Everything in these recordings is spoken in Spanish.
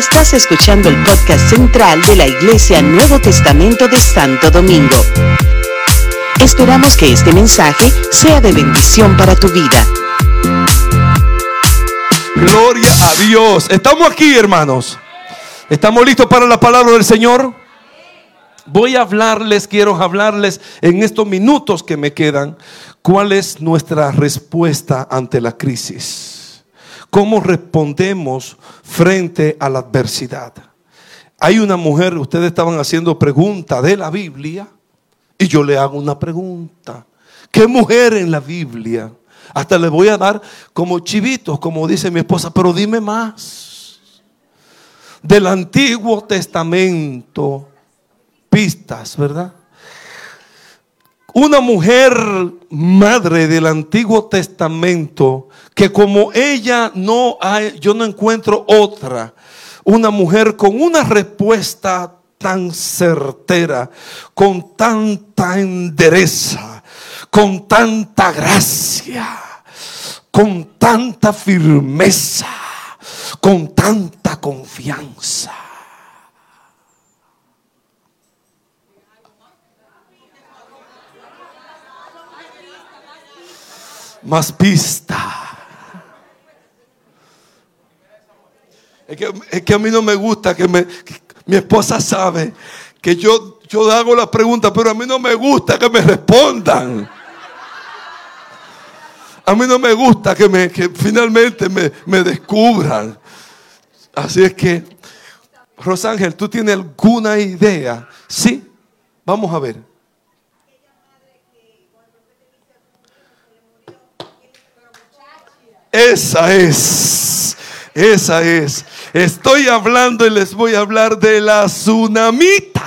Estás escuchando el podcast central de la Iglesia Nuevo Testamento de Santo Domingo. Esperamos que este mensaje sea de bendición para tu vida. Gloria a Dios. Estamos aquí, hermanos. ¿Estamos listos para la palabra del Señor? Voy a hablarles, quiero hablarles en estos minutos que me quedan, cuál es nuestra respuesta ante la crisis. ¿Cómo respondemos frente a la adversidad? Hay una mujer, ustedes estaban haciendo preguntas de la Biblia y yo le hago una pregunta. ¿Qué mujer en la Biblia? Hasta le voy a dar como chivitos, como dice mi esposa, pero dime más. Del Antiguo Testamento, pistas, ¿verdad? Una mujer madre del Antiguo Testamento que como ella no hay, yo no encuentro otra, una mujer con una respuesta tan certera, con tanta endereza, con tanta gracia, con tanta firmeza, con tanta confianza. Más pista. Es que, es que, a mí no me gusta que, me, mi esposa sabe que yo, yo hago la pregunta, pero a mí no me gusta que me respondan. A mí no me gusta que, me, que finalmente me, me descubran. Así es que, Rosángel, ¿tú tienes alguna idea? Sí, vamos a ver. Esa es, esa es. Estoy hablando y les voy a hablar de la tsunamita.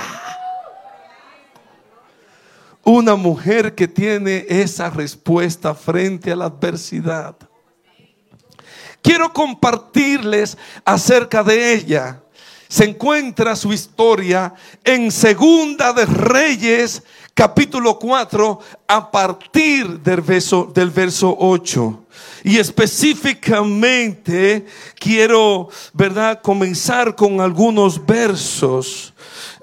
Una mujer que tiene esa respuesta frente a la adversidad. Quiero compartirles acerca de ella. Se encuentra su historia en Segunda de Reyes, capítulo 4, a partir del verso, del verso 8. Y específicamente quiero, ¿verdad?, comenzar con algunos versos.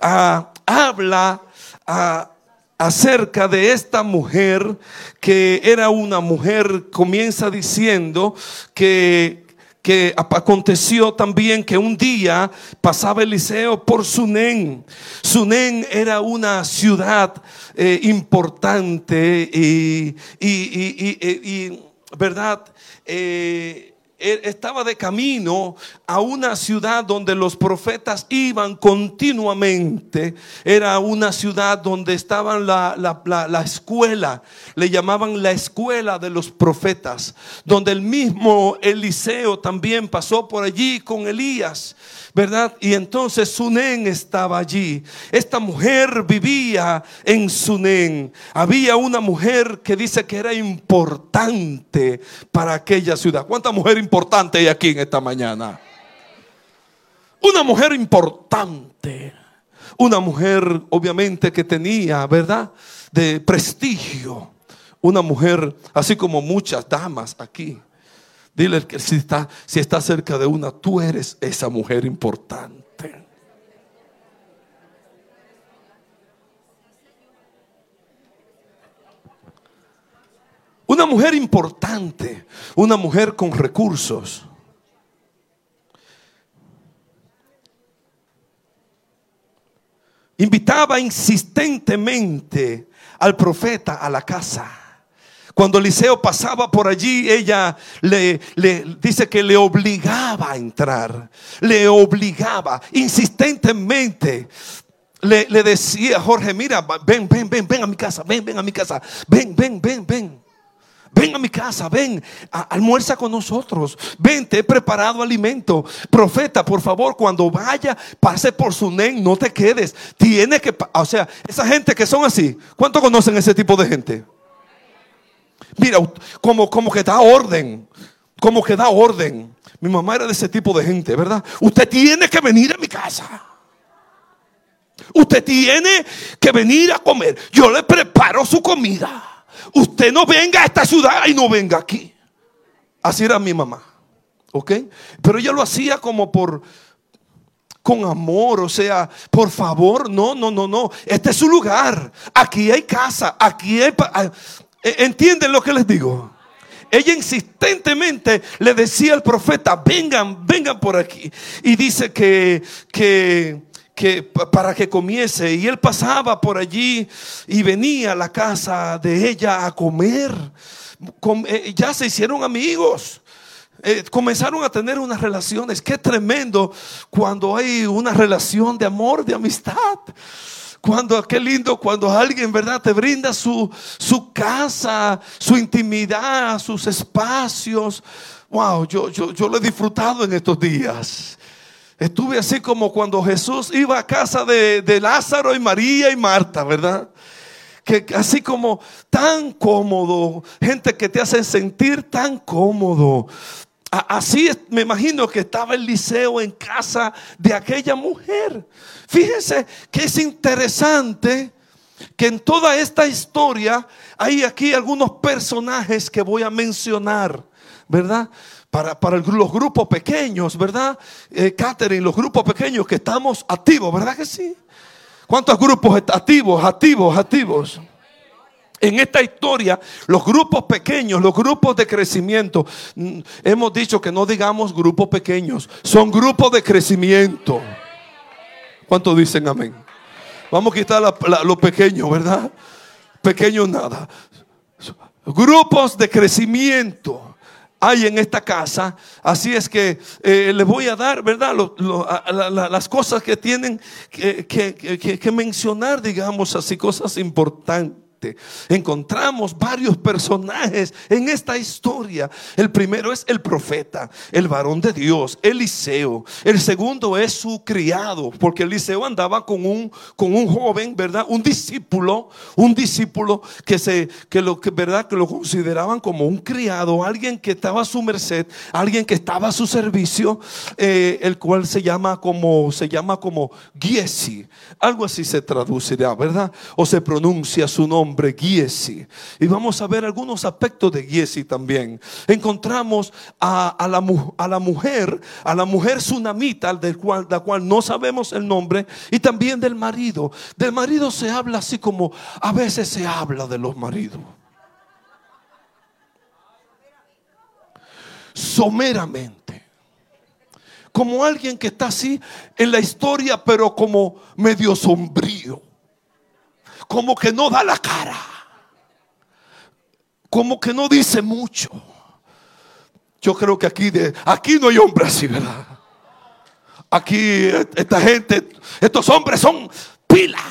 Ah, habla ah, acerca de esta mujer que era una mujer, comienza diciendo que que aconteció también que un día pasaba Eliseo por Sunén. Sunén era una ciudad eh, importante y, y, y, y ¿verdad? Eh, estaba de camino a una ciudad donde los profetas iban continuamente. Era una ciudad donde estaban la, la, escuela, le llamaban la escuela de los profetas, donde el mismo Eliseo también pasó por allí con Elías. ¿Verdad? Y entonces Sunén estaba allí. Esta mujer vivía en Sunén. Había una mujer que dice que era importante para aquella ciudad. ¿Cuánta mujer importante hay aquí en esta mañana? Una mujer importante. Una mujer obviamente que tenía, ¿verdad? De prestigio. Una mujer, así como muchas damas aquí Dile que si está, si está cerca de una, tú eres esa mujer importante. Una mujer importante, una mujer con recursos. Invitaba insistentemente al profeta a la casa. Cuando Eliseo pasaba por allí, ella le, dice que le obligaba a entrar, le obligaba insistentemente. Le, le decía, Jorge, mira, ven, ven, ven, ven a mi casa, ven, ven a mi casa, ven, ven, ven, ven. Ven a mi casa, ven, almuerza con nosotros. Ven, te he preparado alimento. Profeta, por favor, cuando vaya, pase por su nen, no te quedes. Tiene que, o sea, esa gente que son así, ¿cuánto conocen ese tipo de gente? Mira, como, como que da orden. Como que da orden. Mi mamá era de ese tipo de gente, ¿verdad? Usted tiene que venir a mi casa. Usted tiene que venir a comer. Yo le preparo su comida. Usted no venga a esta ciudad y no venga aquí. Así era mi mamá. ¿Ok? Pero ella lo hacía como por, con amor, o sea, por favor, no, no, no, no. Este es su lugar. Aquí hay casa, aquí hay... E, ¿Entienden lo que les digo? Ella insistentemente le decía al profeta, vengan, vengan por aquí. Y dice que, que, que para que comiese. Y él pasaba por allí y venía a la casa de ella a comer. Eh, ya se hicieron amigos. Eh, comenzaron a tener unas relaciones. Qué tremendo cuando hay una relación de amor, de amistad. Cuando, qué lindo cuando alguien, ¿verdad? Te brinda su, su casa, su intimidad, sus espacios. Wow, yo, yo, yo lo he disfrutado en estos días. Estuve así como cuando Jesús iba a casa de, de Lázaro y María y Marta, ¿verdad? que así como tan cómodo, gente que te hace sentir tan cómodo, Así me imagino que estaba Eliseo en casa de aquella mujer. Fíjense que es interesante que en toda esta historia hay aquí algunos personajes que voy a mencionar, ¿verdad? Para, para los grupos pequeños, ¿verdad? Eh, los grupos pequeños que estamos activos, ¿verdad que sí? ¿Cuántos grupos activos, activos, activos? En esta historia, los grupos pequeños, los grupos de crecimiento, mm, hemos dicho que no digamos grupos pequeños, son grupos de crecimiento. ¿Cuántos dicen amén? Vamos a quitar lo pequeño, ¿verdad? Pequeño nada. Grupos de crecimiento hay en esta casa. Así es que eh, les voy a dar, ¿verdad? las cosas que tienen que mencionar, digamos así, cosas importantes encontramos varios personajes en esta historia. El primero es el profeta, el varón de Dios, Eliseo. El segundo es su criado, porque Eliseo andaba con un, con un joven, ¿verdad? Un discípulo, un discípulo que se, que lo que, ¿verdad? Que lo consideraban como un criado, alguien que estaba a su merced, alguien que estaba a su servicio, eh, el cual se llama como, se llama como Giesi. Algo así se traducirá, ¿verdad? O se pronuncia su nombre hombre Giesi. Y vamos a ver algunos aspectos de Giesi también. Encontramos a, la, a, la, mujer, a la mujer tsunamita, del cual, la cual no sabemos el nombre, y también del marido. Del marido se habla así como a veces se habla de los maridos. Someramente como alguien que está así en la historia, pero como medio sombrío como que no da la cara, como que no dice mucho. Yo creo que aquí, de, aquí no hay hombre así, ¿verdad? Aquí esta gente, estos hombres son pila.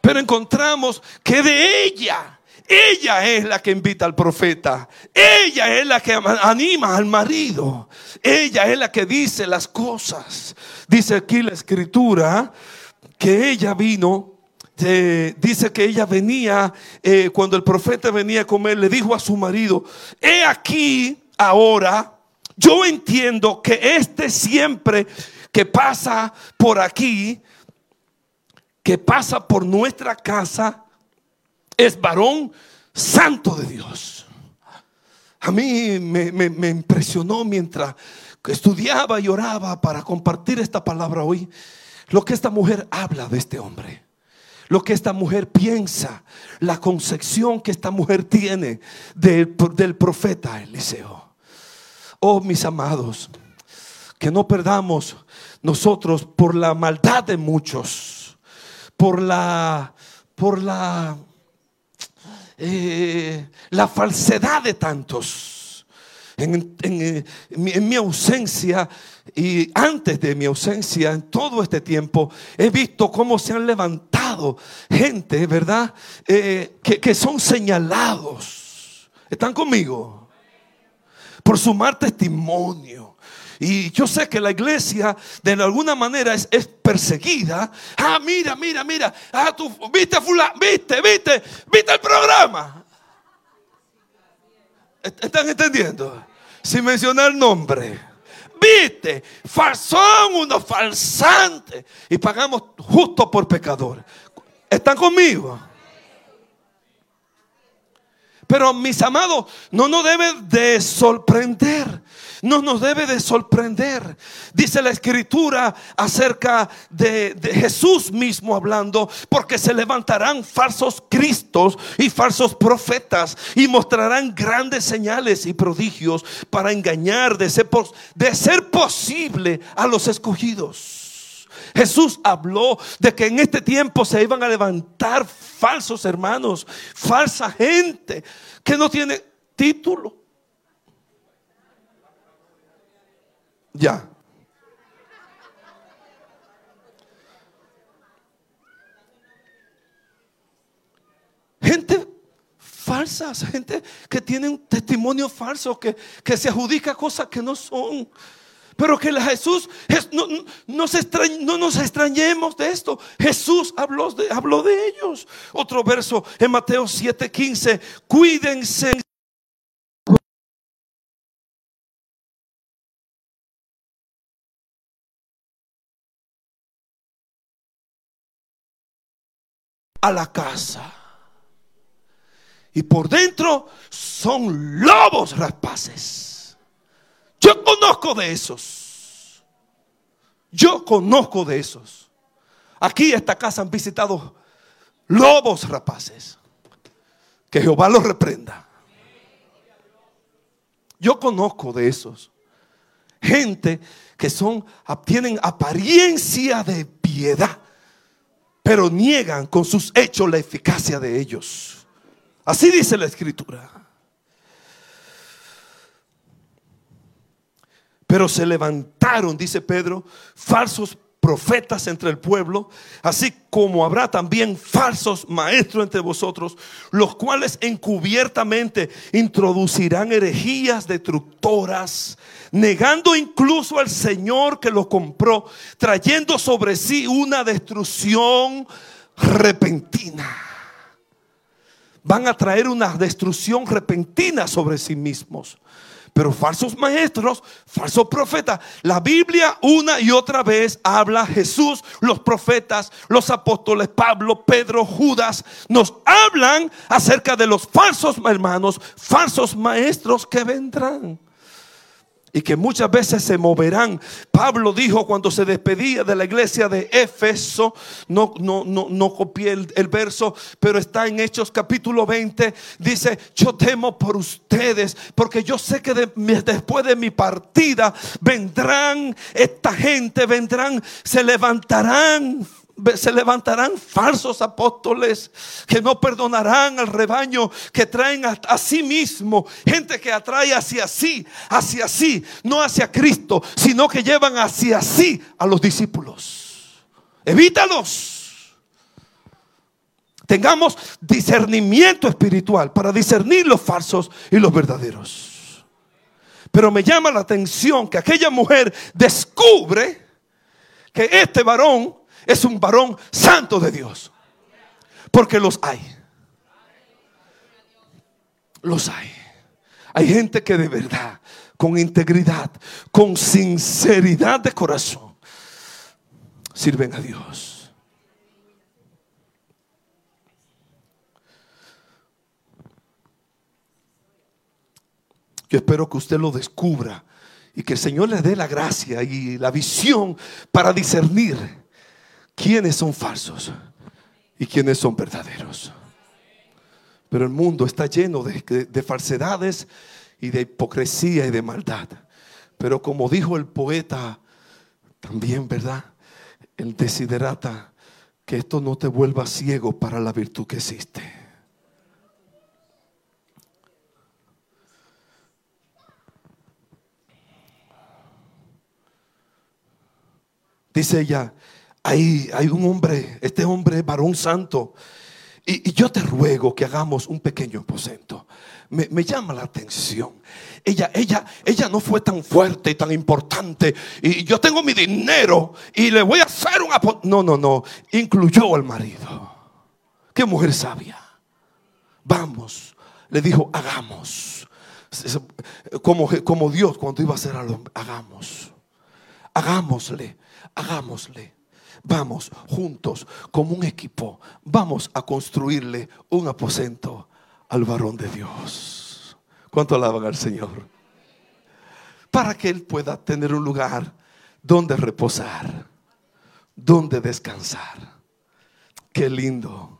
Pero encontramos que de ella, ella es la que invita al profeta. Ella es la que anima al marido. Ella es la que dice las cosas. Dice aquí la escritura que ella vino dice que ella venía, eh, cuando el profeta venía a comer, le dijo a su marido, he aquí ahora, yo entiendo que este siempre que pasa por aquí, que pasa por nuestra casa, es varón santo de Dios. A mí me, me impresionó mientras estudiaba y oraba para compartir esta palabra hoy, lo que esta mujer habla de este hombre lo que esta mujer piensa, la concepción que esta mujer tiene del, profeta Eliseo. Oh, mis amados, que no perdamos nosotros por la maldad de muchos, por la, por la, eh, la falsedad de tantos. En, en, mi ausencia y antes de mi ausencia, en todo este tiempo, he visto cómo se han levantado gente, ¿verdad? Eh, que, que son señalados. ¿Están conmigo? Por sumar testimonio. Y yo sé que la iglesia de alguna manera es, perseguida. Ah, mira, mira, mira. Ah, tú viste, fulano, viste, viste, viste el programa. ¿Están entendiendo? Sin mencionar nombre. Son unos falsantes. Y pagamos justo por pecadores. ¿Están conmigo? Pero mis amados, no nos debe de sorprender. No nos debe de sorprender. Dice la escritura acerca de, de, Jesús mismo hablando, porque se levantarán falsos cristos y falsos profetas y mostrarán grandes señales y prodigios para engañar de ser, de ser posible a los escogidos. Jesús habló de que en este tiempo se iban a levantar falsos hermanos, falsa gente que no tiene título. Ya. Gente falsa, gente que tiene un testimonio falso, que, que se adjudica cosas que no son. Pero que Jesús, no, no, nos extrañemos de esto. Jesús habló de, habló de ellos. Otro verso en Mateo 7:15. Cuídense. A la casa. Y por dentro son lobos rapaces. Yo conozco de esos. Yo conozco de esos. Aquí esta casa han visitado lobos rapaces. Que Jehová los reprenda. Yo conozco de esos. Gente que son tienen apariencia de piedad, pero niegan con sus hechos la eficacia de ellos. Así dice la escritura. Pero se levantaron, dice Pedro, falsos profetas entre el pueblo, así como habrá también falsos maestros entre vosotros, los cuales encubiertamente introducirán herejías destructoras, negando incluso al Señor que lo compró, trayendo sobre sí una destrucción repentina. Van a traer una destrucción repentina sobre sí mismos pero falsos maestros, falsos profetas. La Biblia una y otra vez habla Jesús, los profetas, los apóstoles, Pablo, Pedro, Judas, nos hablan acerca de los falsos hermanos, falsos maestros que vendrán y que muchas veces se moverán. Pablo dijo cuando se despedía de la iglesia de Éfeso, no, no, no, no copié el, el, verso, pero está en Hechos capítulo 20, dice, yo temo por ustedes, porque yo sé que después de mi partida vendrán esta gente, vendrán, se levantarán se levantarán falsos apóstoles que no perdonarán al rebaño que traen a, sí mismo. Gente que atrae hacia sí, hacia sí, no hacia Cristo, sino que llevan hacia sí a los discípulos. Evítalos. Tengamos discernimiento espiritual para discernir los falsos y los verdaderos. Pero me llama la atención que aquella mujer descubre que este varón es un varón santo de Dios. Porque los hay. Los hay. Hay gente que de verdad, con integridad, con sinceridad de corazón, sirven a Dios. Yo espero que usted lo descubra y que el Señor le dé la gracia y la visión para discernir quiénes son falsos y quiénes son verdaderos. Pero el mundo está lleno de, falsedades y de hipocresía y de maldad. Pero como dijo el poeta, también, ¿verdad? El desiderata, que esto no te vuelva ciego para la virtud que existe. Dice ella, hay, un hombre, este hombre varón santo. Y, yo te ruego que hagamos un pequeño aposento. Me, llama la atención. Ella, ella, ella no fue tan fuerte y tan importante. Y yo tengo mi dinero y le voy a hacer un aposento. No, no, no. Incluyó al marido. Qué mujer sabia. Vamos. Le dijo, hagamos. Como, como Dios cuando iba a hacer al hombre. Hagamos. Hagámosle. Hagámosle. Vamos juntos como un equipo, vamos a construirle un aposento al varón de Dios. ¿Cuánto alaban al Señor? Para que Él pueda tener un lugar donde reposar, donde descansar. Qué lindo.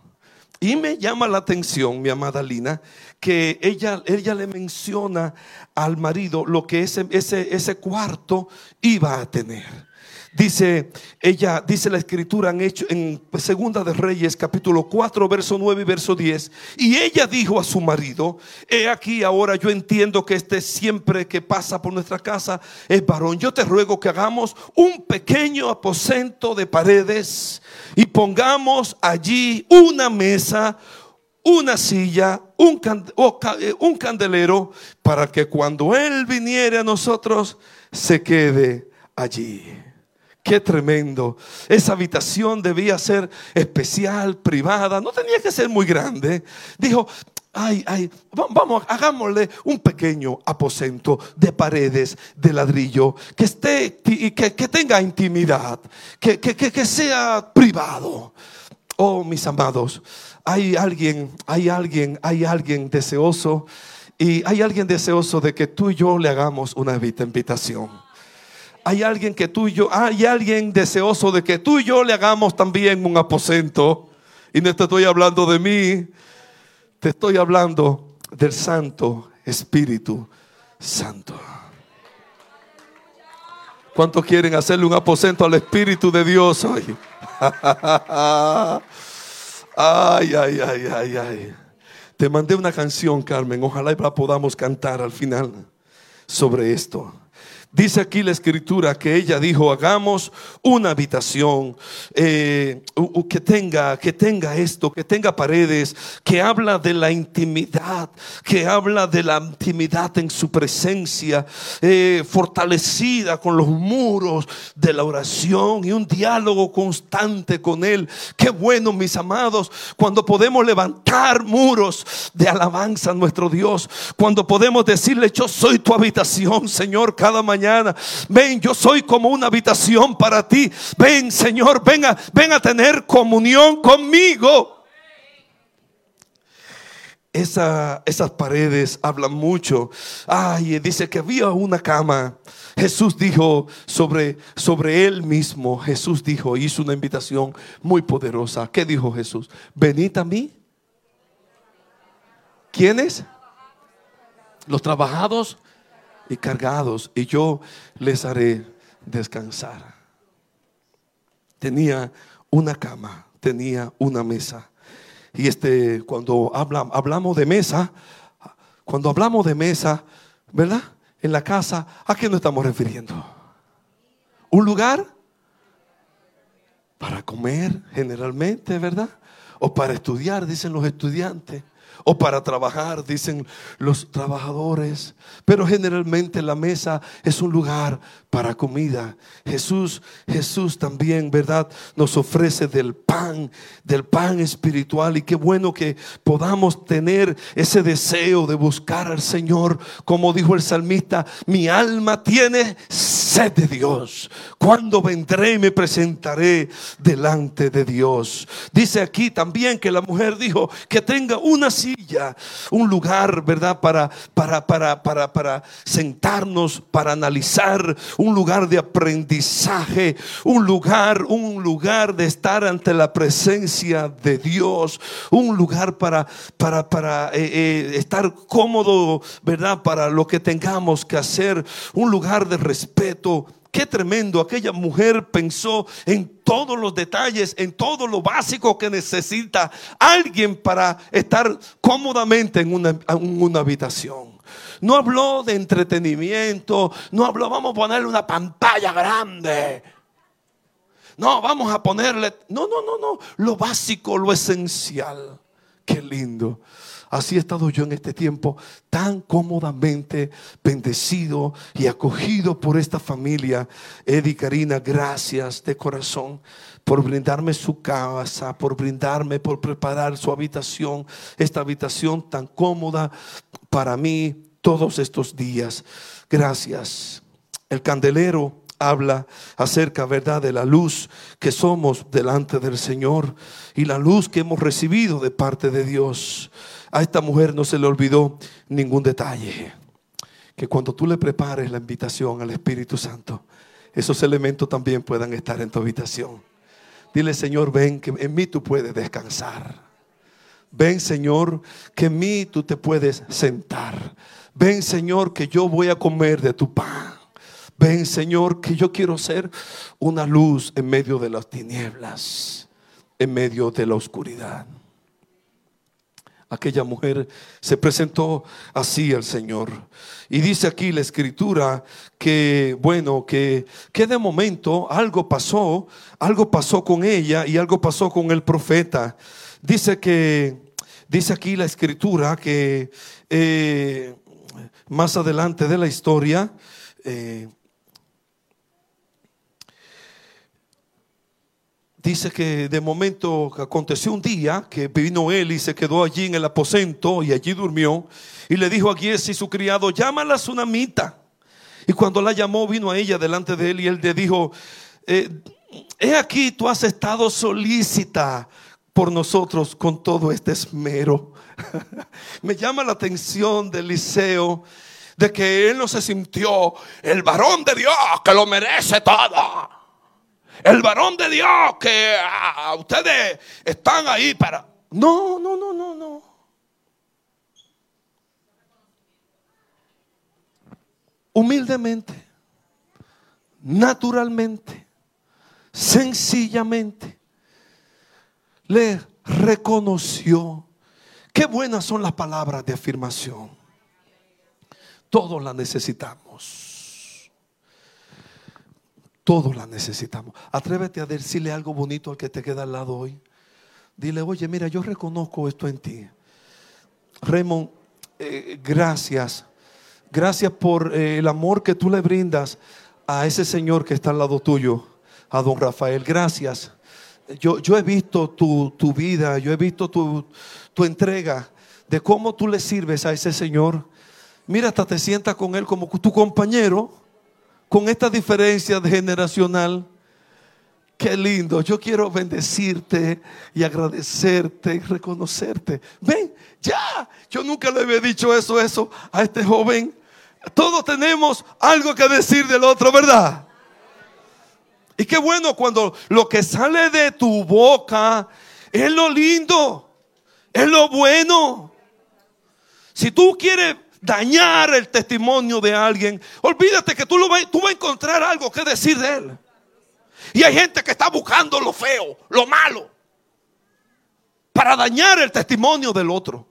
Y me llama la atención, mi amada Lina, que ella, ella le menciona al marido lo que ese, ese, ese cuarto iba a tener. Dice ella, dice la escritura en, hecho, en Segunda de Reyes, capítulo 4, verso 9 y verso 10. Y ella dijo a su marido: He aquí ahora yo entiendo que este siempre que pasa por nuestra casa es varón. Yo te ruego que hagamos un pequeño aposento de paredes y pongamos allí una mesa, una silla, un, eh, un candelero, para que cuando Él viniere a nosotros se quede allí. Qué tremendo. Esa habitación debía ser especial, privada, no tenía que ser muy grande. Dijo, ay, ay, vamos, hagámosle un pequeño aposento de paredes de ladrillo que esté y que, tenga intimidad, que, que sea privado. Oh, mis amados, hay alguien, hay alguien, hay alguien deseoso y hay alguien deseoso de que tú y yo le hagamos una invitación hay alguien que tú y yo, hay alguien deseoso de que tú y yo le hagamos también un aposento. Y no te estoy hablando de mí, te estoy hablando del Santo Espíritu Santo. ¿Cuántos quieren hacerle un aposento al Espíritu de Dios hoy? ay, ay, ay, ay, ay. Te mandé una canción, Carmen. Ojalá la podamos cantar al final sobre esto. Dice aquí la escritura que ella dijo, hagamos una habitación eh, que, tenga, que tenga esto, que tenga paredes, que habla de la intimidad, que habla de la intimidad en su presencia, eh, fortalecida con los muros de la oración y un diálogo constante con Él. Qué bueno, mis amados, cuando podemos levantar muros de alabanza a nuestro Dios, cuando podemos decirle, yo soy tu habitación, Señor, cada mañana Ven, yo soy como una habitación para ti. Ven, Señor, venga, ven a tener comunión conmigo. esas paredes hablan mucho. Ay, dice que había una cama. Jesús dijo sobre, sobre él mismo. Jesús dijo, hizo una invitación muy poderosa. ¿Qué dijo Jesús? Venid a mí. ¿Quiénes? Los trabajados y cargados, y yo les haré descansar. Tenía una cama, tenía una mesa. Y este, cuando hablamos de mesa, cuando hablamos de mesa, ¿verdad? En la casa, ¿a qué nos estamos refiriendo? ¿Un lugar? Para comer generalmente, ¿verdad? O para estudiar, dicen los estudiantes o para trabajar, dicen los trabajadores. Pero generalmente la mesa es un lugar para comida. Jesús, Jesús también, ¿verdad? Nos ofrece del pan, del pan espiritual. Y qué bueno que podamos tener ese deseo de buscar al Señor. Como dijo el salmista, mi alma tiene sed de Dios. Cuando vendré me presentaré delante de Dios. Dice aquí también que la mujer dijo que tenga una silla, un lugar, ¿verdad? Para, para, para, para, para sentarnos, para analizar, un lugar de aprendizaje, un lugar, un lugar de estar ante la presencia de Dios, un lugar para, para, para eh, eh, estar cómodo, ¿verdad? Para lo que tengamos que hacer, un lugar de respeto, Qué tremendo, aquella mujer pensó en todos los detalles, en todo lo básico que necesita alguien para estar cómodamente en una, en una habitación. No habló de entretenimiento, no habló, vamos a ponerle una pantalla grande. No, vamos a ponerle, no, no, no, no, lo básico, lo esencial. Qué lindo. Así he estado yo en este tiempo tan cómodamente bendecido y acogido por esta familia. Eddie Karina, gracias de corazón por brindarme su casa, por brindarme, por preparar su habitación, esta habitación tan cómoda para mí todos estos días. Gracias. El candelero habla acerca, ¿verdad?, de la luz que somos delante del Señor y la luz que hemos recibido de parte de Dios. a esta mujer no se le olvidó ningún detalle. Que cuando tú le prepares la invitación al Espíritu Santo, esos elementos también puedan estar en tu habitación. Dile, Señor, ven, que en mí tú puedes descansar. Ven, Señor, que en mí tú te puedes sentar. Ven, Señor, que yo voy a comer de tu pan. Ven, Señor, que yo quiero ser una luz en medio de las tinieblas, en medio de la oscuridad. Aquella mujer se presentó así al Señor. Y dice aquí la escritura que, bueno, que, que de momento algo pasó, algo pasó con ella y algo pasó con el profeta. Dice que, dice aquí la escritura que eh, más adelante de la historia, eh, dice que de momento aconteció un día que vino él y se quedó allí en el aposento y allí durmió. Y le dijo a Giesi su criado, llama a la tsunamita. Y cuando la llamó, vino a ella delante de él y él le dijo, eh, he aquí, tú has estado solícita por nosotros con todo este esmero. Me llama la atención de Eliseo de que él no se sintió el varón de Dios que lo merece todo el varón de Dios que ah, ustedes están ahí para... No, no, no, no, no. Humildemente, naturalmente, sencillamente, le reconoció. Qué buenas son las palabras de afirmación. Todos las necesitamos. Todos la necesitamos. Atrévete a decirle algo bonito al que te queda al lado hoy. Dile, oye, mira, yo reconozco esto en ti. Raymond, eh, gracias. Gracias por eh, el amor que tú le brindas a ese Señor que está al lado tuyo, a don Rafael. Gracias. Yo, he visto tu, vida, yo he visto tu, tu entrega de cómo tú le sirves a ese Señor. Mira, hasta te sientas con Él como tu compañero con esta diferencia generacional. Qué lindo, yo quiero bendecirte y agradecerte y reconocerte. Ven, ya, yo nunca le había dicho eso, eso a este joven. Todos tenemos algo que decir del otro, ¿verdad? Y qué bueno cuando lo que sale de tu boca es lo lindo, es lo bueno. Si tú quieres dañar el testimonio de alguien, olvídate que tú, lo vas, tú vas a encontrar algo que decir de él. Y hay gente que está buscando lo feo, lo malo, para dañar el testimonio del otro.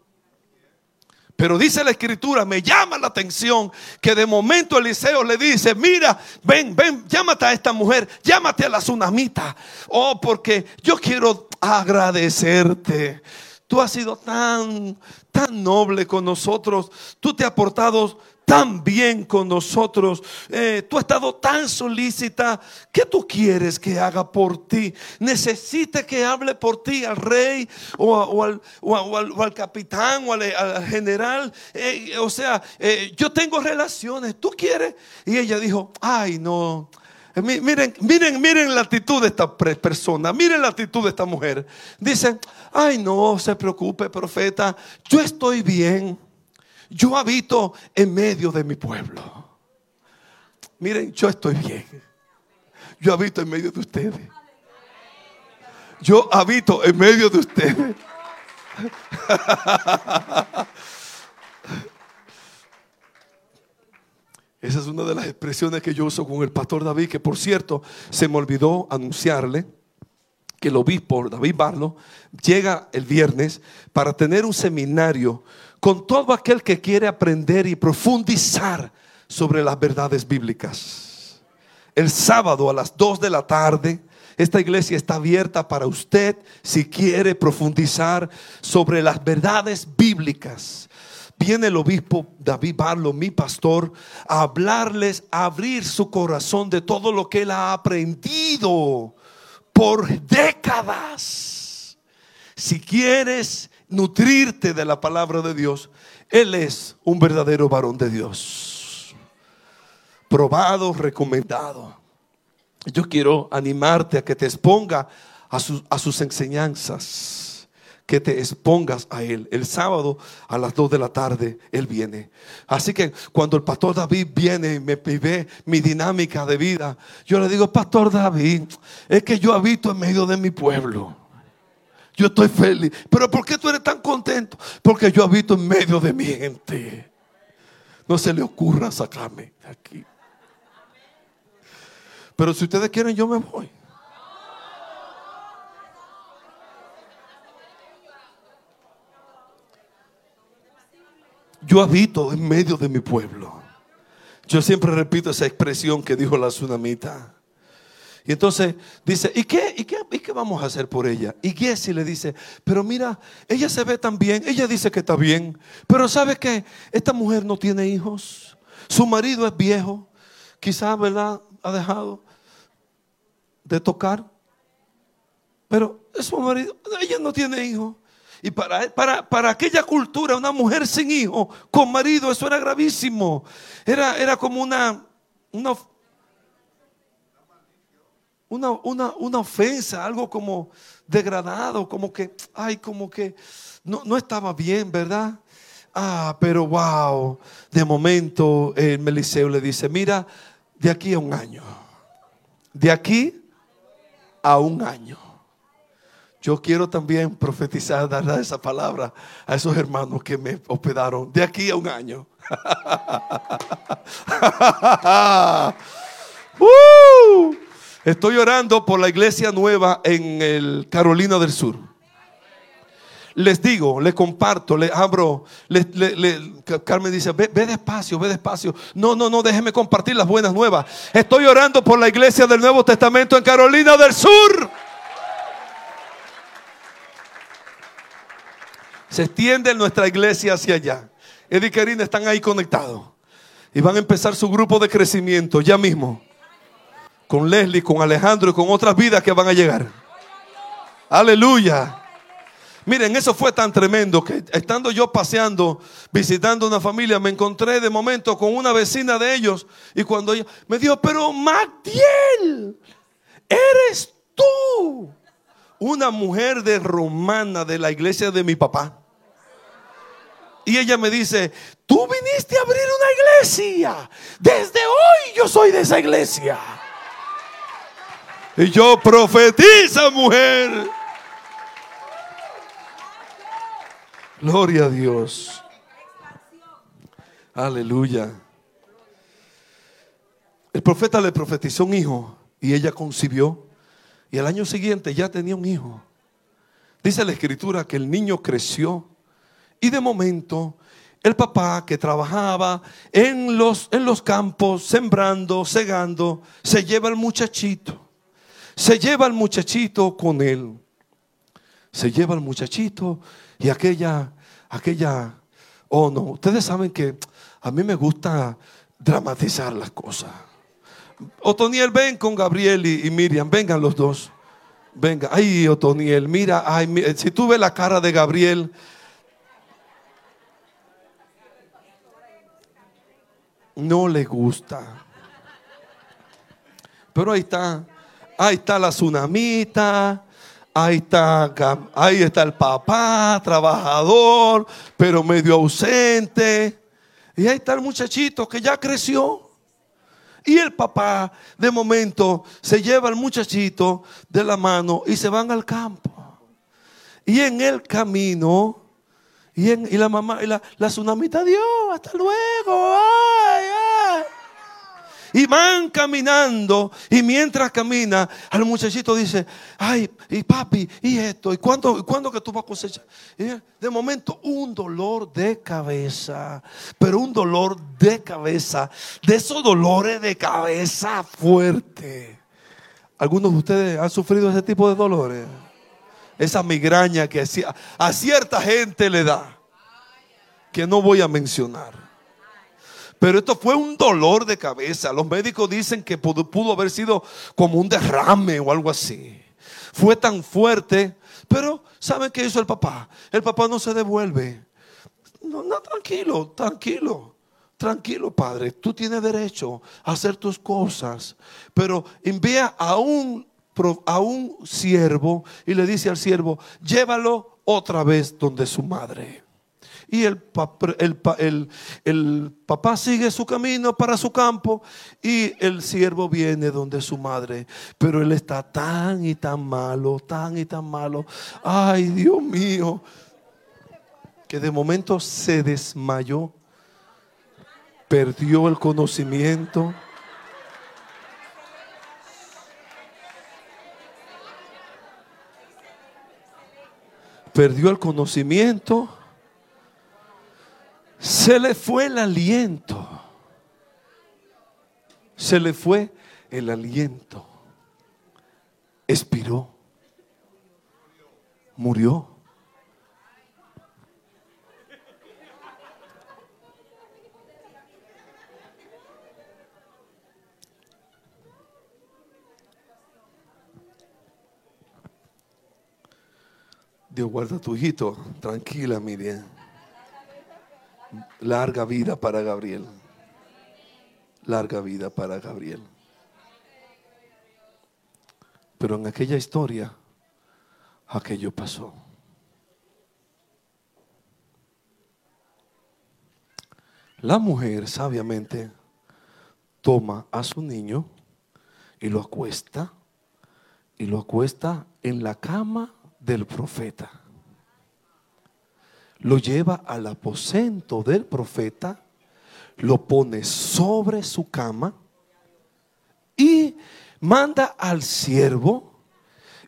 Pero dice la escritura, me llama la atención que de momento Eliseo le dice, mira, ven, ven, llámate a esta mujer, llámate a la tsunamita. Oh, porque yo quiero agradecerte. Tú has sido tan, tan noble con nosotros. Tú te has portado tan bien con nosotros. Eh, tú has estado tan solícita. ¿Qué tú quieres que haga por ti? ¿Necesite que hable por ti al rey o, al, capitán o al, general? Eh, o sea, eh, yo tengo relaciones. ¿Tú quieres? Y ella dijo, ay no. Miren, miren, miren la actitud de esta persona, miren la actitud de esta mujer. Dicen, ay no se preocupe profeta, yo estoy bien, yo habito en medio de mi pueblo. Miren, yo estoy bien, yo habito en medio de ustedes. Yo habito en medio de ustedes. Esa es una de las expresiones que yo uso con el pastor David, que por cierto se me olvidó anunciarle que el obispo David Barlo llega el viernes para tener un seminario con todo aquel que quiere aprender y profundizar sobre las verdades bíblicas. El sábado a las 2 de la tarde, esta iglesia está abierta para usted si quiere profundizar sobre las verdades bíblicas viene el obispo David Barlo, mi pastor, a hablarles, a abrir su corazón de todo lo que él ha aprendido por décadas. Si quieres nutrirte de la palabra de Dios, él es un verdadero varón de Dios. Probado, recomendado. Yo quiero animarte a que te exponga a sus, enseñanzas que te expongas a Él. El sábado a las 2 de la tarde Él viene. Así que cuando el pastor David viene y me ve mi dinámica de vida, yo le digo, pastor David, es que yo habito en medio de mi pueblo. Yo estoy feliz. Pero ¿por qué tú eres tan contento? Porque yo habito en medio de mi gente. No se le ocurra sacarme de aquí. Pero si ustedes quieren, yo me voy. Yo habito en medio de mi pueblo. Yo siempre repito esa expresión que dijo la tsunamita. Y entonces dice, ¿y qué, y qué, y qué vamos a hacer por ella? Y Jesse le dice, pero mira, ella se ve tan bien, ella dice que está bien, pero ¿sabe qué? Esta mujer no tiene hijos, su marido es viejo, quizás, ¿verdad? Ha dejado de tocar, pero es su marido, ella no tiene hijos. Y para, para, para, aquella cultura, una mujer sin hijo, con marido, eso era gravísimo. Era, era como una, una, una, una, ofensa, algo como degradado, como que, ay, como que no, no estaba bien, ¿verdad? Ah, pero wow, de momento el Meliseo le dice, mira, de aquí a un año, de aquí a un año yo quiero también profetizar, dar esa palabra a esos hermanos que me hospedaron de aquí a un año. Uh, estoy orando por la iglesia nueva en Carolina del Sur. Les digo, les comparto, les abro. Carmen dice: ve, ve, despacio, ve despacio. No, no, no, déjeme compartir las buenas nuevas. Estoy orando por la iglesia del Nuevo Testamento en Carolina del Sur. Se extiende nuestra iglesia hacia allá. Eddie y Karina están ahí conectados. Y van a empezar su grupo de crecimiento ya mismo. Con Leslie, con Alejandro y con otras vidas que van a llegar. Aleluya. Miren, eso fue tan tremendo que estando yo paseando, visitando una familia, me encontré de momento con una vecina de ellos. Y cuando ella me dijo, pero Magdiel, eres tú. Una mujer de romana de la iglesia de mi papá. Y ella me dice, tú viniste a abrir una iglesia. Desde hoy yo soy de esa iglesia. Y yo profetiza, mujer. Gloria a Dios. Aleluya. El profeta le profetizó un hijo y ella concibió. Y el año siguiente ya tenía un hijo. Dice la escritura que el niño creció y de momento, el papá que trabajaba en los, en los campos, sembrando, segando, se lleva al muchachito. Se lleva al muchachito con él. Se lleva al muchachito y aquella, aquella, oh no, ustedes saben que a mí me gusta dramatizar las cosas. Otoniel, ven con Gabriel y, Miriam, vengan los dos. Venga, ay, Otoniel, mira, ay, si tú ves la cara de Gabriel, no le gusta. Pero ahí está, ahí está la tsunamita, ahí está, ahí está el papá, trabajador, pero medio ausente. Y ahí está el muchachito que ya creció. Y el papá de momento se lleva al muchachito de la mano y se van al campo. Y en el camino y, la mamá, y la, la tsunamita, Dios, hasta luego. Ay, ay. Y van caminando. Y mientras camina, al muchachito dice, ay, y papi, y esto, y cuándo, ¿cuándo que tú vas a cosechar. De momento, un dolor de cabeza. Pero un dolor de cabeza. De esos dolores de cabeza fuerte. ¿Algunos de ustedes han sufrido ese tipo de dolores? esa migraña que a cierta gente le da, que no voy a mencionar. Pero esto fue un dolor de cabeza. Los médicos dicen que pudo, haber sido como un derrame o algo así. Fue tan fuerte, pero ¿saben qué hizo el papá? El papá no se devuelve. No, no, tranquilo, tranquilo. Tranquilo, padre, tú tienes derecho a hacer tus cosas, pero envía a un a un siervo y le dice al siervo, llévalo otra vez donde su madre. Y el, papá sigue su camino para su campo y el siervo viene donde su madre. Pero él está tan y tan malo, tan y tan malo. Ay, Dios mío. Que de momento se desmayó, perdió el conocimiento. Perdió el conocimiento se le fue el aliento. Se le fue el aliento. Expiró. Murió. Dios guarda tu hijito. Tranquila, Miriam. Larga vida para Gabriel. Larga vida para Gabriel. Pero en aquella historia, aquello pasó. La mujer sabiamente toma a su niño y lo acuesta y lo acuesta en la cama del profeta lo lleva al aposento del profeta, lo pone sobre su cama y manda al siervo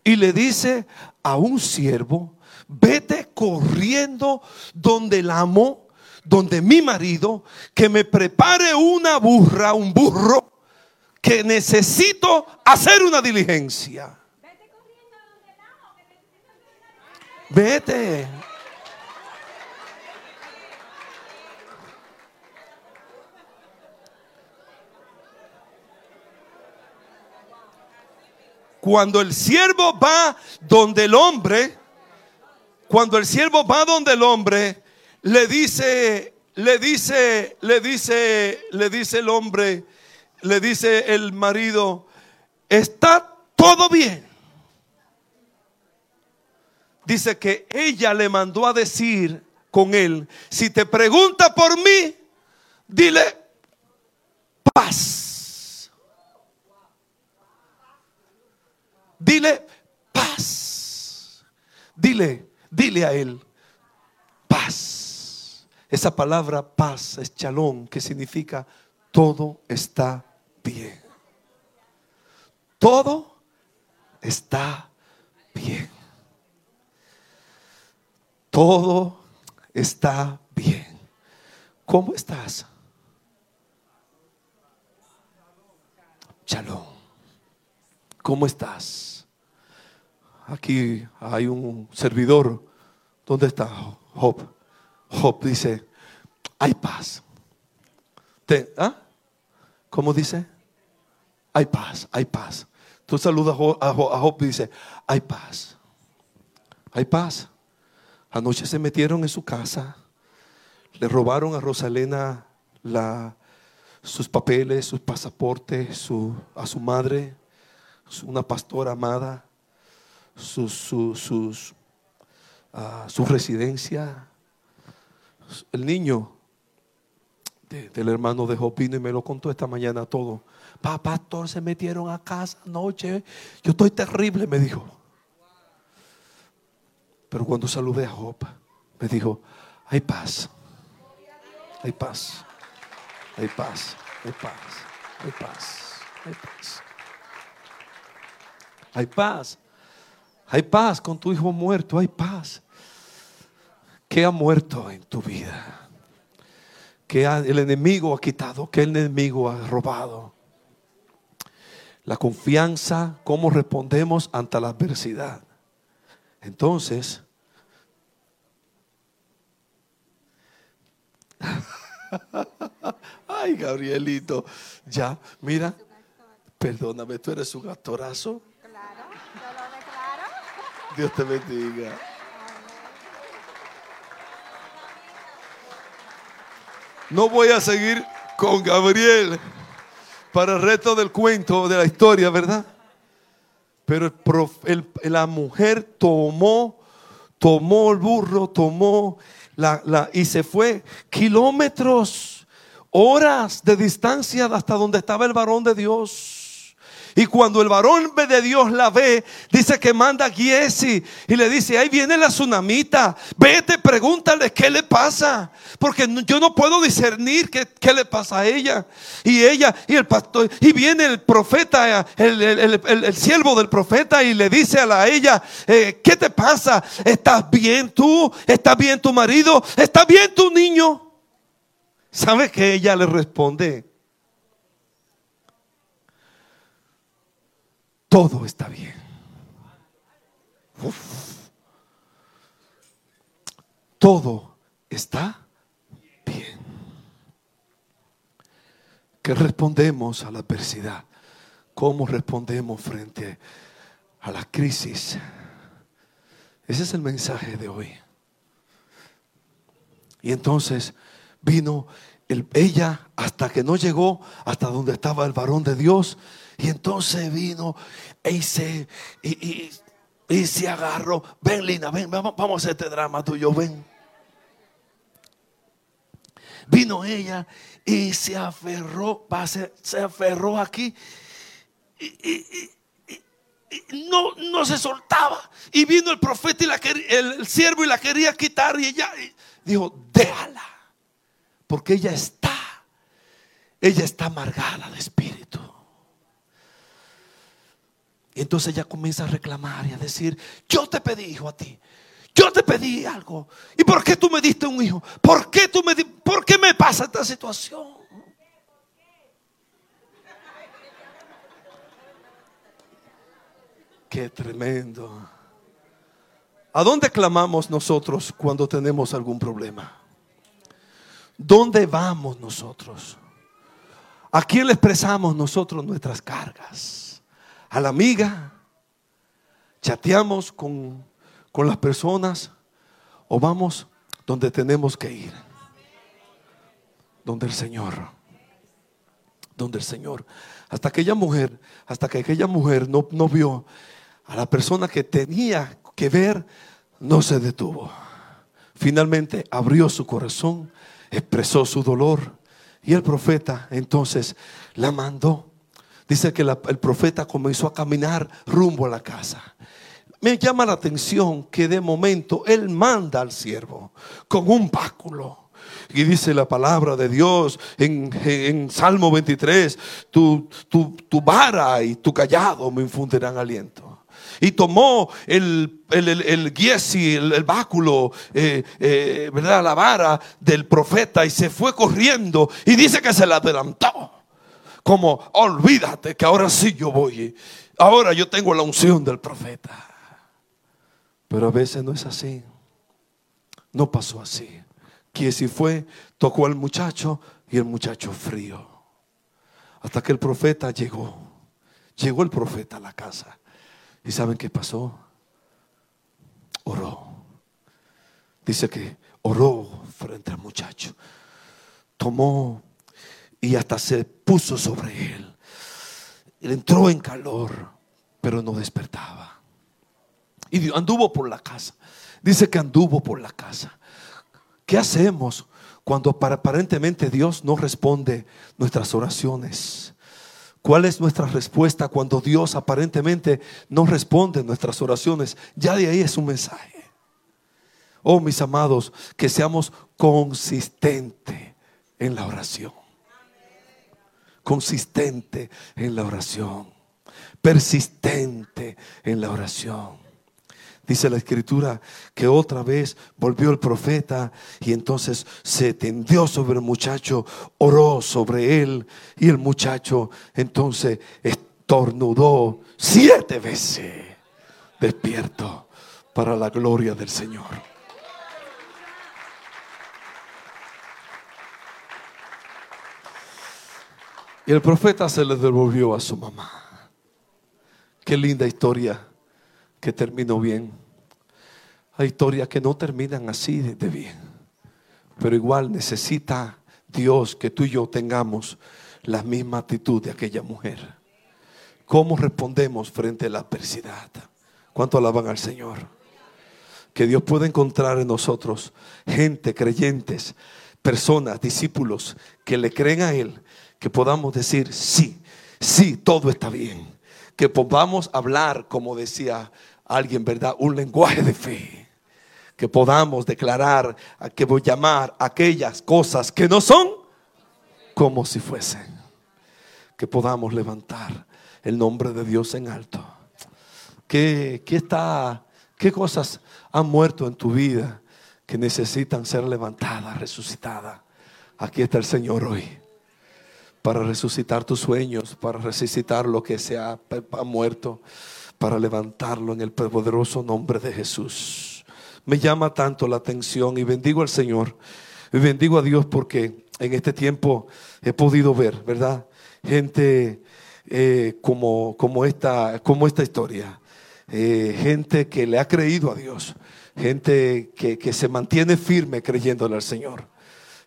y le dice a un siervo, vete corriendo donde el amo, donde mi marido, que me prepare una burra, un burro, que necesito hacer una diligencia. Vete. Cuando el siervo va donde el hombre, cuando el siervo va donde el hombre, le dice, le dice, le dice, le dice el hombre, le dice el marido, está todo bien. Dice que ella le mandó a decir con él, si te pregunta por mí, dile paz. Dile paz. Dile, dile a él paz. Esa palabra paz es chalón, que significa todo está bien. Todo está bien. Todo está bien. ¿Cómo estás? Chalón. ¿Cómo estás? aquí hay un servidor. ¿Dónde está Job? Job dice, hay paz. ¿Ah? ¿Cómo dice? Hay paz, hay paz. Tú saludas a Job y dice, hay paz. Hay paz. Anoche se metieron en su casa, le robaron a Rosalena sus papeles, sus pasaportes, a su madre, una pastora amada sus, sus, ah, su residencia. El niño del hermano de Jopino y me lo contó esta mañana todo. Papá, pastor, se metieron a casa anoche. Yo estoy terrible, me dijo. Pero cuando saludé a Job, me dijo, hay paz. Hay paz. Hay paz. Hay paz. Hay paz. Hay paz. Hay paz. Hay paz con tu hijo muerto, hay paz. ¿Qué ha muerto en tu vida? ¿Qué el enemigo ha quitado? ¿Qué el enemigo ha robado? La confianza, cómo respondemos ante la adversidad. Entonces, ay Gabrielito, ya, mira, perdóname, tú eres un actorazo. Dios te bendiga. No voy a seguir con Gabriel para el resto del cuento, de la historia, ¿verdad? Pero la mujer tomó, tomó el burro, tomó la, la, y se fue kilómetros, horas de distancia hasta donde estaba el varón de Dios. Y cuando el varón de Dios la ve, dice que manda a Giesi y le dice, ahí viene la tsunamita, vete, pregúntale qué le pasa. Porque yo no puedo discernir qué, le pasa a ella. Y ella, y el pastor, y viene el profeta, el, el, siervo del profeta y le dice a, la, ella, eh, ¿qué te pasa? ¿Estás bien tú? ¿Estás bien tu marido? ¿Está bien tu niño? ¿Sabe que ella le responde? Todo está bien. Todo está bien. ¿Qué respondemos a la adversidad? ¿Cómo respondemos frente a la crisis? Ese es el mensaje de hoy. Y entonces vino ella hasta que no llegó hasta donde estaba el varón de Dios y entonces vino y se, y, se agarró. Ven, Lina, ven, vamos, a hacer este drama tuyo, ven. Vino ella y se aferró, se, aferró aquí y, no, no se soltaba. Y vino el profeta y la el, el siervo y la quería quitar y ella dijo, déjala, porque ella está, ella está amargada de espíritu. Entonces ella comienza a reclamar y a decir, yo te pedí hijo a ti. Yo te pedí algo. ¿Y por qué tú me diste un hijo? ¿Por qué tú me por qué me pasa esta situación? Qué tremendo. ¿A dónde clamamos nosotros cuando tenemos algún problema? ¿Dónde vamos nosotros? ¿A quién le expresamos nosotros nuestras cargas? A la amiga, chateamos con, con las personas o vamos donde tenemos que ir. Donde el Señor. Donde el Señor. Hasta aquella mujer, hasta que aquella mujer no, no vio a la persona que tenía que ver, no se detuvo. Finalmente abrió su corazón, expresó su dolor y el profeta entonces la mandó Dice que el profeta comenzó a caminar rumbo a la casa. Me llama la atención que de momento él manda al siervo con un báculo. Y dice la palabra de Dios en, Salmo 23, tu, tu, vara y tu callado me infundirán aliento y tomó el, el, el, el báculo, eh, eh, ¿verdad? La vara del profeta y se fue corriendo y dice que se la adelantó como olvídate que ahora sí yo voy. Ahora yo tengo la unción del profeta. Pero a veces no es así. No pasó así. Que si fue, tocó al muchacho y el muchacho frío. Hasta que el profeta llegó. Llegó el profeta a la casa. ¿Y saben qué pasó? Oró. Dice que oró frente al muchacho. Tomó y hasta se puso sobre él. Él entró en calor, pero no despertaba. Y anduvo por la casa. Dice que anduvo por la casa. ¿Qué hacemos cuando aparentemente Dios no responde nuestras oraciones? ¿Cuál es nuestra respuesta cuando Dios aparentemente no responde nuestras oraciones? Ya de ahí es un mensaje. Oh, mis amados, que seamos consistentes en la oración consistente en la oración, persistente en la oración. Dice la escritura que otra vez volvió el profeta y entonces se tendió sobre el muchacho, oró sobre él y el muchacho entonces estornudó siete veces despierto para la gloria del Señor. Y el profeta se le devolvió a su mamá. Qué linda historia que terminó bien. Hay historias que no terminan así de bien. Pero igual necesita Dios que tú y yo tengamos la misma actitud de aquella mujer. ¿Cómo respondemos frente a la adversidad? ¿Cuánto alaban al Señor? que Dios pueda encontrar en nosotros gente, creyentes, personas, discípulos que le creen a Él, que podamos decir, sí, sí, todo está bien. Que podamos hablar, como decía alguien, ¿verdad? Un lenguaje de fe. Que podamos declarar, que voy a llamar aquellas cosas que no son como si fuesen. Que podamos levantar el nombre de Dios en alto. ¿Qué, qué está, qué cosas han muerto en tu vida que necesitan ser levantadas, resucitadas? Aquí está el Señor hoy para resucitar tus sueños, para resucitar lo que se ha, muerto, para levantarlo en el poderoso nombre de Jesús. Me llama tanto la atención y bendigo al Señor y bendigo a Dios porque en este tiempo he podido ver, ¿verdad? Gente eh, como, como, esta, como esta historia. Eh, gente que le ha creído a Dios. Gente que, que se mantiene firme creyéndole al Señor.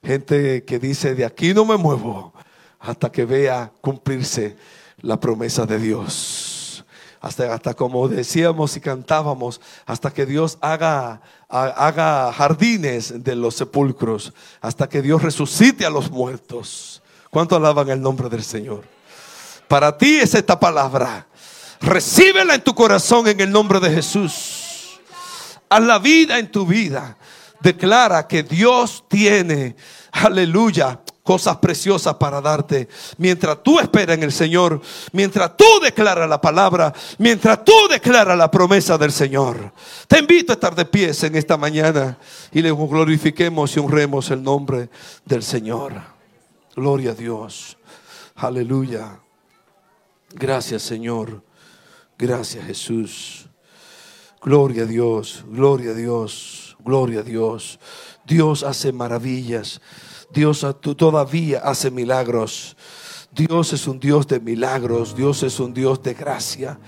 Gente que dice, de aquí no me muevo hasta que vea cumplirse la promesa de Dios. Hasta, hasta como decíamos y cantábamos, hasta que Dios haga, haga jardines de los sepulcros, hasta que Dios resucite a los muertos. ¿Cuánto alaban el nombre del Señor? Para ti es esta palabra. Recíbela en tu corazón en el nombre de Jesús. Haz la vida en tu vida. Declara que Dios tiene, aleluya, cosas preciosas para darte. Mientras tú esperas en el Señor, mientras tú declaras la palabra, mientras tú declaras la promesa del Señor. Te invito a estar de pies en esta mañana y le glorifiquemos y honremos el nombre del Señor. Gloria a Dios. Aleluya. Gracias Señor. Gracias Jesús. Gloria a Dios, gloria a Dios, gloria a Dios. Dios hace maravillas. Dios todavía hace milagros. Dios es un Dios de milagros. Dios es un Dios de gracia.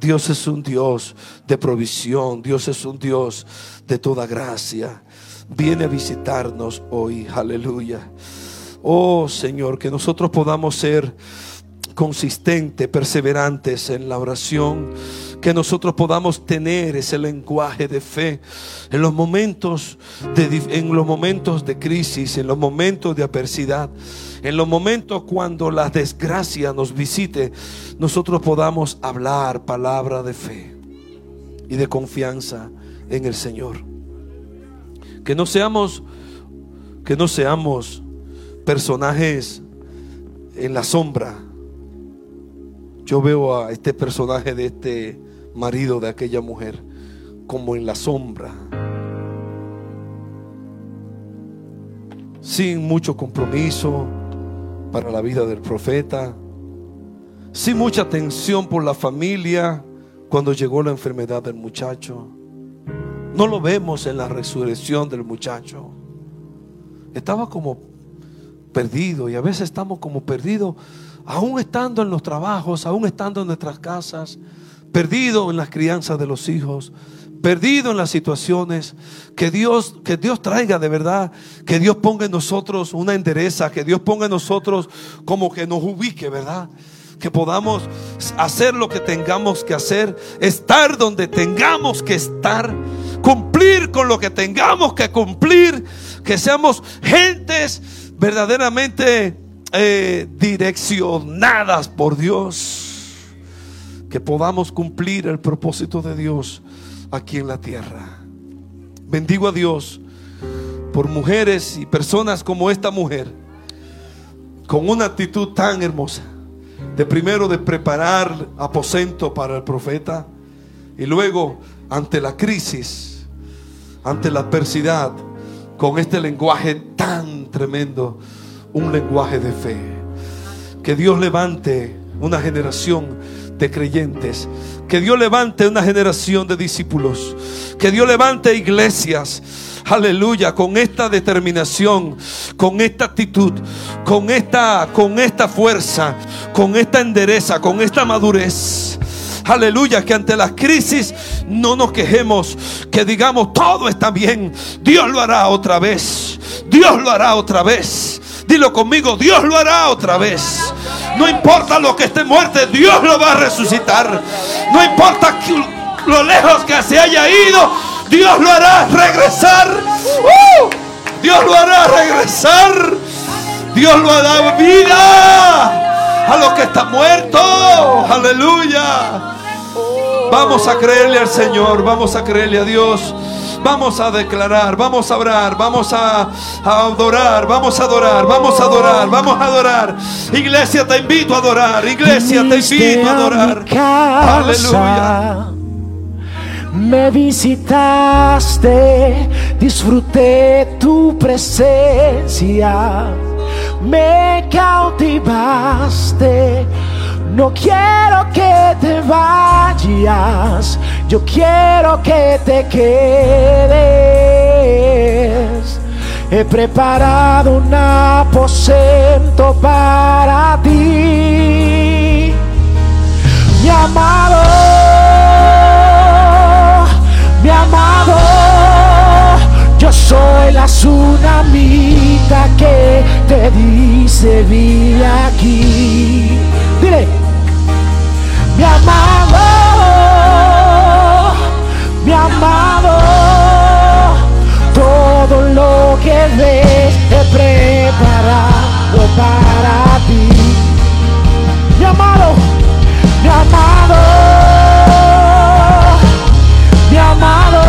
Dios es un Dios de provisión. Dios es un Dios de toda gracia. Viene a visitarnos hoy. Aleluya. Oh Señor, que nosotros podamos ser consistentes, perseverantes en la oración que nosotros podamos tener ese lenguaje de fe en los momentos de, en los momentos de crisis, en los momentos de adversidad, en los momentos cuando la desgracia nos visite, nosotros podamos hablar palabra de fe y de confianza en el Señor. Que no seamos que no seamos personajes en la sombra. Yo veo a este personaje de este marido de aquella mujer, como en la sombra, sin mucho compromiso para la vida del profeta, sin mucha atención por la familia cuando llegó la enfermedad del muchacho. No lo vemos en la resurrección del muchacho. Estaba como perdido y a veces estamos como perdidos, aún estando en los trabajos, aún estando en nuestras casas, perdido en las crianzas de los hijos, perdido en las situaciones, que Dios, que Dios traiga de verdad, que Dios ponga en nosotros una endereza, que Dios ponga en nosotros como que nos ubique, ¿verdad? Que podamos hacer lo que tengamos que hacer, estar donde tengamos que estar, cumplir con lo que tengamos que cumplir, que seamos gentes verdaderamente eh, direccionadas por Dios que podamos cumplir el propósito de Dios aquí en la tierra. Bendigo a Dios por mujeres y personas como esta mujer, con una actitud tan hermosa, de primero de preparar aposento para el profeta y luego ante la crisis, ante la adversidad, con este lenguaje tan tremendo, un lenguaje de fe. Que Dios levante una generación de creyentes. Que Dios levante una generación de discípulos. Que Dios levante iglesias. Aleluya, con esta determinación, con esta actitud, con esta con esta fuerza, con esta endereza, con esta madurez. Aleluya, que ante las crisis no nos quejemos, que digamos todo está bien. Dios lo hará otra vez. Dios lo hará otra vez. Dilo conmigo, Dios lo hará otra vez. No importa lo que esté muerto, Dios lo va a resucitar. No importa lo lejos que se haya ido, Dios lo hará regresar. ¡Uh! Dios lo hará regresar. Dios lo hará vida a lo que está muerto. Aleluya. Vamos a creerle al Señor, vamos a creerle a Dios. Vamos a declarar, vamos a orar, vamos a, adorar, vamos a adorar, vamos a adorar, vamos a adorar. Iglesia, te invito a adorar. Iglesia, te invito a adorar. Aleluya. Me visitaste, disfruté tu presencia, me cautivaste. No quiero que te vayas, yo quiero que te quedes. He preparado un aposento para ti, mi amado mi amado. Yo soy la tsunamita que te dice vi aquí. Dile, mi amado, mi amado, todo lo que ves he preparado para ti. Mi amado, mi amado mi amado.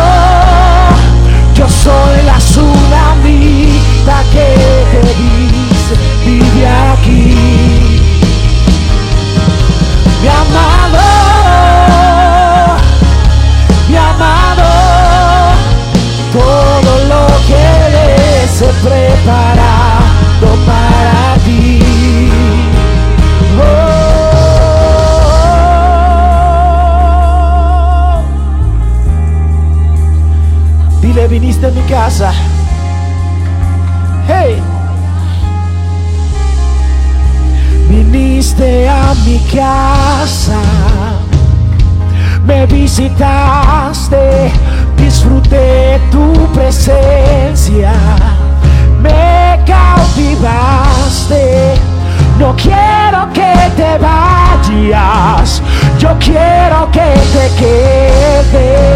Yo soy la tsunamita que te dice, vive aquí. Casa. Hey. Viniste a mi casa. Me visitaste. Disfruté tu presencia. Me cautivaste. No quiero que te vayas. Yo quiero que te quedes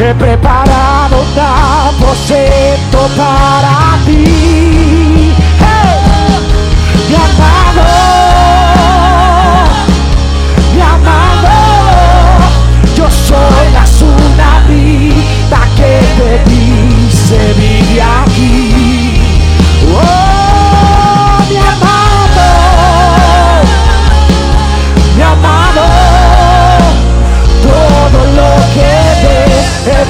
He preparado un aposento para ti. Hey, mi amado, mi amado, yo soy la tsunamita que te dice vive aquí.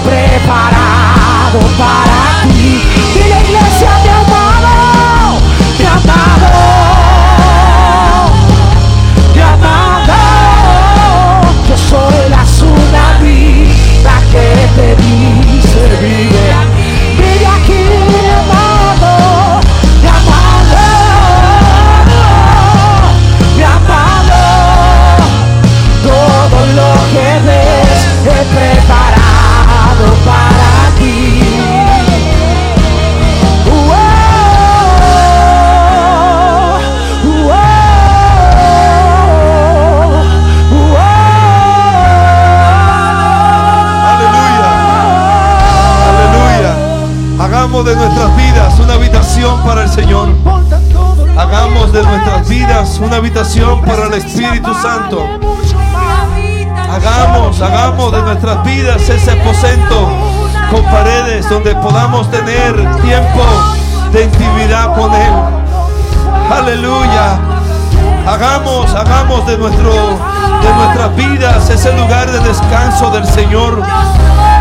Preparado para habitación para el Espíritu Santo. Hagamos, hagamos de nuestras vidas ese aposento con paredes donde podamos tener tiempo de intimidad con Él. Aleluya. Hagamos, hagamos de nuestro de nuestras vidas ese lugar de descanso del Señor,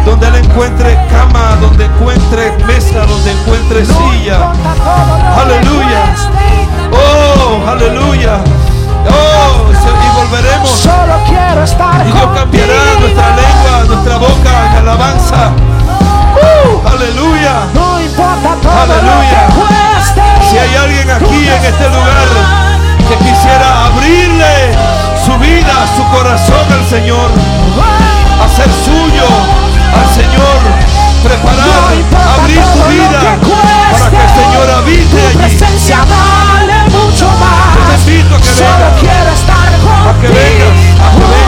donde Él encuentre cama, donde encuentre mesa, donde encuentre silla. Aleluya. Oh, aleluya. Oh, y volveremos. Solo quiero estar Y Dios cambiará nuestra lengua, nuestra boca en alabanza. Uh, aleluya. No importa todo Aleluya. lo que cueste. Si hay alguien aquí en este lugar que quisiera abrirle su vida, su corazón al Señor, hacer suyo al Señor, preparar, abrir tu vida para que el Señor habite allí. Mucho más. Solo quiero estar contigo.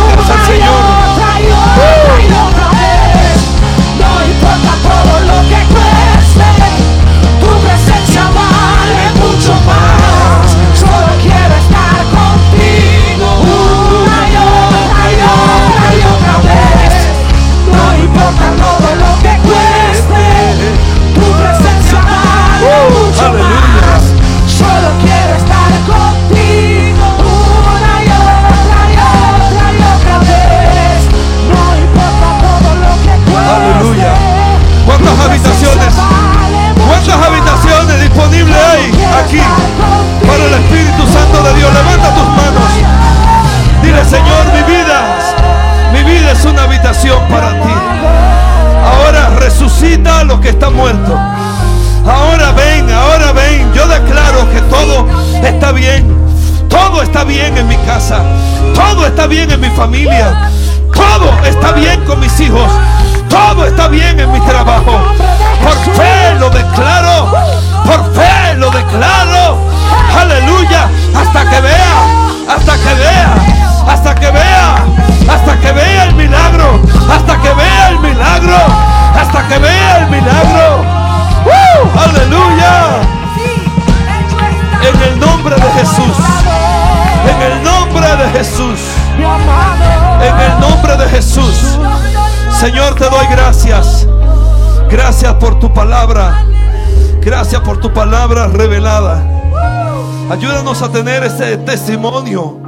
Ayúdanos a tener ese testimonio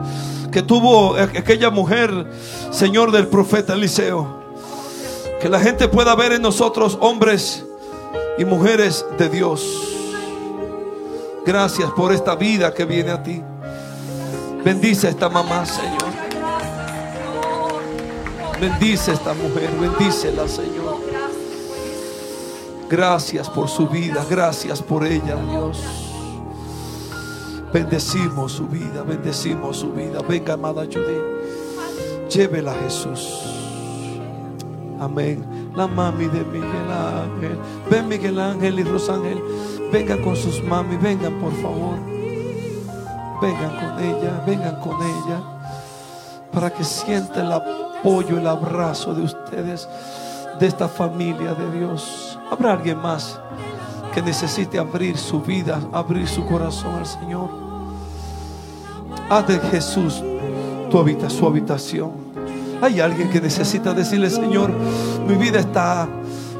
que tuvo aquella mujer, Señor del profeta Eliseo. Que la gente pueda ver en nosotros hombres y mujeres de Dios. Gracias por esta vida que viene a ti. Bendice a esta mamá, Señor. Bendice a esta mujer, bendícela, Señor. Gracias por su vida, gracias por ella, Dios. Bendecimos su vida, bendecimos su vida. Venga, amada Judy, llévela a Jesús. Amén. La mami de Miguel Ángel. Ven Miguel Ángel y Rosángel. Vengan con sus mami, vengan por favor. Vengan con ella, vengan con ella. Para que sienta el apoyo, el abrazo de ustedes, de esta familia de Dios. Habrá alguien más que necesite abrir su vida, abrir su corazón al Señor. Haz de Jesús tu su habitación. Hay alguien que necesita decirle, Señor, mi vida está,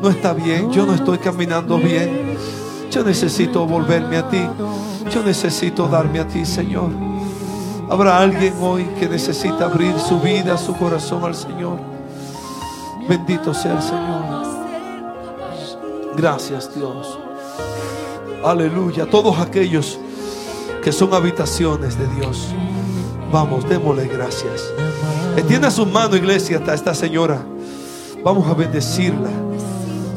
no está bien, yo no estoy caminando bien. Yo necesito volverme a ti. Yo necesito darme a ti, Señor. Habrá alguien hoy que necesita abrir su vida, su corazón al Señor. Bendito sea el Señor. Gracias, Dios. Aleluya. Todos aquellos que son habitaciones de Dios. Vamos, démosle gracias. Extienda su mano, iglesia, hasta esta señora. Vamos a bendecirla.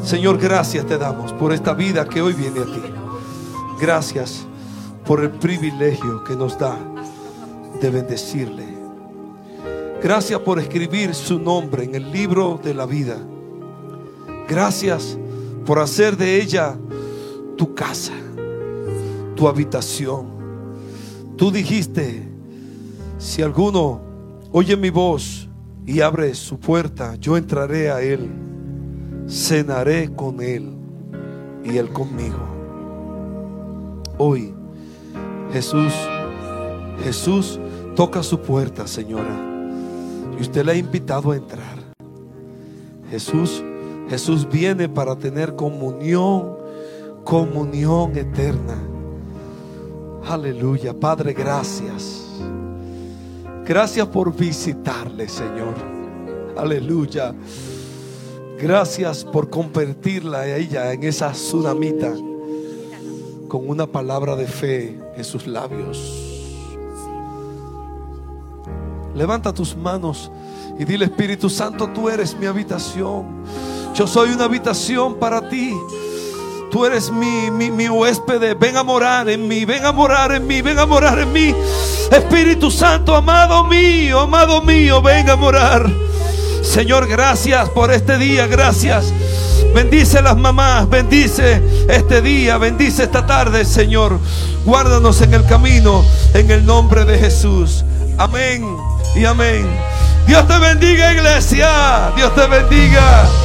Señor, gracias te damos por esta vida que hoy viene a ti. Gracias por el privilegio que nos da de bendecirle. Gracias por escribir su nombre en el libro de la vida. Gracias por hacer de ella tu casa, tu habitación. Tú dijiste, si alguno oye mi voz y abre su puerta, yo entraré a él, cenaré con él y él conmigo. Hoy Jesús, Jesús toca su puerta, señora, y usted le ha invitado a entrar. Jesús, Jesús viene para tener comunión, comunión eterna. Aleluya, Padre, gracias. Gracias por visitarle, Señor. Aleluya. Gracias por convertirla a ella en esa tsunamita con una palabra de fe en sus labios. Levanta tus manos y dile Espíritu Santo, tú eres mi habitación. Yo soy una habitación para ti. Tú eres mi, mi, mi huésped. Ven a morar en mí, ven a morar en mí, ven a morar en mí. Espíritu Santo, amado mío, amado mío, ven a morar. Señor, gracias por este día, gracias. Bendice las mamás, bendice este día, bendice esta tarde, Señor. Guárdanos en el camino, en el nombre de Jesús. Amén y amén. Dios te bendiga, iglesia. Dios te bendiga.